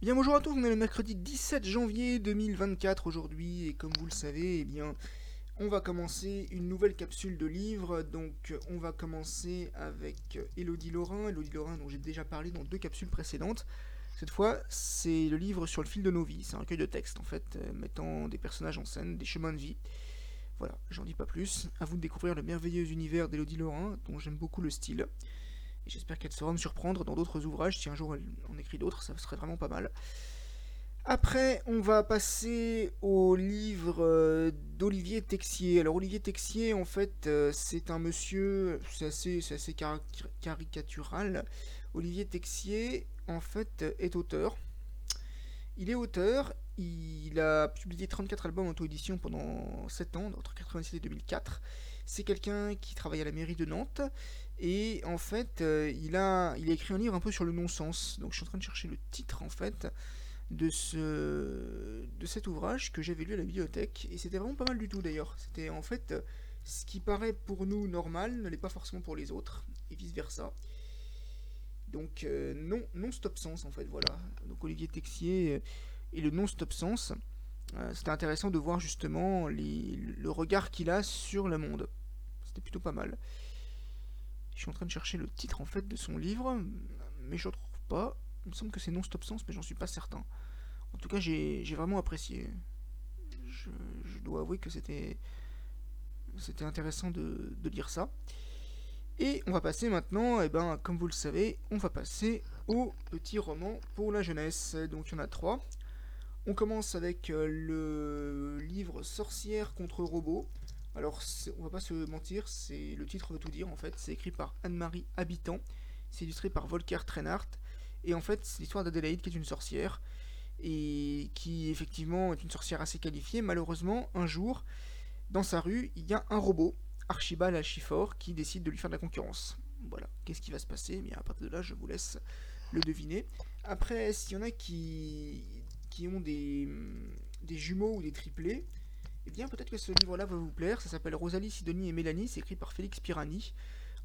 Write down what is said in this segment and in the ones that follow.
Bien bonjour à tous, on est le mercredi 17 janvier 2024 aujourd'hui et comme vous le savez, eh bien on va commencer une nouvelle capsule de livres. Donc on va commencer avec Elodie Laurin, Elodie Laurin dont j'ai déjà parlé dans deux capsules précédentes. Cette fois, c'est le livre sur le fil de nos vies, c'est un recueil de textes en fait, euh, mettant des personnages en scène, des chemins de vie. Voilà, j'en dis pas plus. À vous de découvrir le merveilleux univers d'Elodie Laurin, dont j'aime beaucoup le style j'espère qu'elle saura me surprendre dans d'autres ouvrages. Si un jour en écrit d'autres, ça serait vraiment pas mal. Après, on va passer au livre euh, d'Olivier Texier. Alors, Olivier Texier, en fait, euh, c'est un monsieur, c'est assez, assez caricatural. Olivier Texier, en fait, est auteur. Il est auteur, il a publié 34 albums en auto-édition pendant 7 ans, entre 1986 et 2004. C'est quelqu'un qui travaille à la mairie de Nantes et en fait, euh, il, a, écrit un livre un peu sur le non-sens. Donc je suis en train de chercher le titre en fait de cet ouvrage que j'avais lu à la bibliothèque. Et c'était vraiment pas mal du tout d'ailleurs. C'était en fait ce qui paraît pour nous normal ne l'est pas forcément pour les autres. Et vice-versa. Donc euh, non, non-stop sens en fait, voilà. Donc Olivier Texier euh, et le non-stop sens. C'était intéressant de voir justement le regard qu'il a sur le monde. C'était plutôt pas mal. Je suis en train de chercher le titre en fait de son livre, mais je ne trouve pas. Il me semble que c'est Non-Stop Sens, mais j'en suis pas certain. En tout cas, j'ai vraiment apprécié. Je, dois avouer que c'était c'était intéressant de, lire ça. Et on va passer maintenant, et eh ben, comme vous le savez, on va passer au petit roman pour la jeunesse. Donc il y en a trois. On commence avec euh, le livre Sorcière contre robot alors, on va pas se mentir, c'est le titre veut tout dire en fait. C'est écrit par Anne-Marie Habitant, c'est illustré par Volker Trenhardt, et en fait, c'est l'histoire d'Adélaïde qui est une sorcière, et qui effectivement est une sorcière assez qualifiée. Malheureusement, un jour, dans sa rue, il y a un robot, Archibald Alchifor, qui décide de lui faire de la concurrence. Voilà, qu'est-ce qui va se passer? Eh Bien, à partir de là, je vous laisse le deviner. Après, s'il y en a qui, qui ont des, des jumeaux ou des triplés, eh bien, peut-être que ce livre-là va vous plaire. Ça s'appelle Rosalie, Sidonie et Mélanie. C'est écrit par Félix Pirani.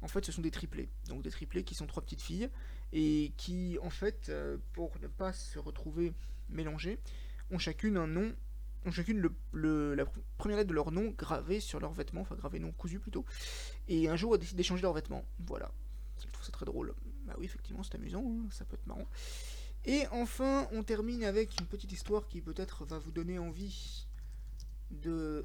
En fait, ce sont des triplés. Donc, des triplés qui sont trois petites filles. Et qui, en fait, euh, pour ne pas se retrouver mélangées, ont chacune un nom. Ont chacune le, la première lettre de leur nom gravée sur leurs vêtements. Enfin, gravée non cousu plutôt. Et un jour, elles décident d'échanger leurs vêtements. Voilà. Je trouve ça très drôle. Bah oui, effectivement, c'est amusant. Hein. Ça peut être marrant. Et enfin, on termine avec une petite histoire qui peut-être va vous donner envie de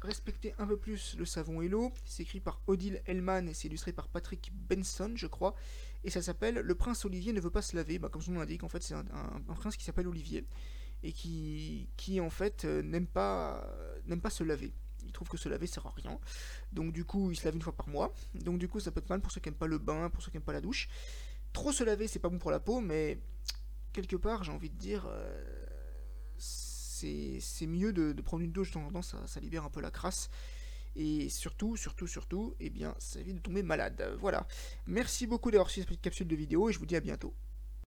respecter un peu plus le savon et l'eau. C'est écrit par Odile Hellman et c'est illustré par Patrick Benson, je crois. Et ça s'appelle Le prince Olivier ne veut pas se laver. Bah, comme son nom l'indique, en fait, c'est un, prince qui s'appelle Olivier et qui, en fait, euh, n'aime pas, n'aime pas se laver. Il trouve que se laver sert à rien. Donc, du coup, il se lave une fois par mois. Donc, du coup, ça peut être mal pour ceux qui n'aiment pas le bain, pour ceux qui n'aiment pas la douche. Trop se laver, c'est pas bon pour la peau, mais quelque part, j'ai envie de dire. Euh, c'est mieux de, prendre une douche de temps temps, ça, libère un peu la crasse. Et surtout, surtout, surtout, eh bien, ça évite de tomber malade. Voilà. Merci beaucoup d'avoir suivi cette petite capsule de vidéo et je vous dis à bientôt.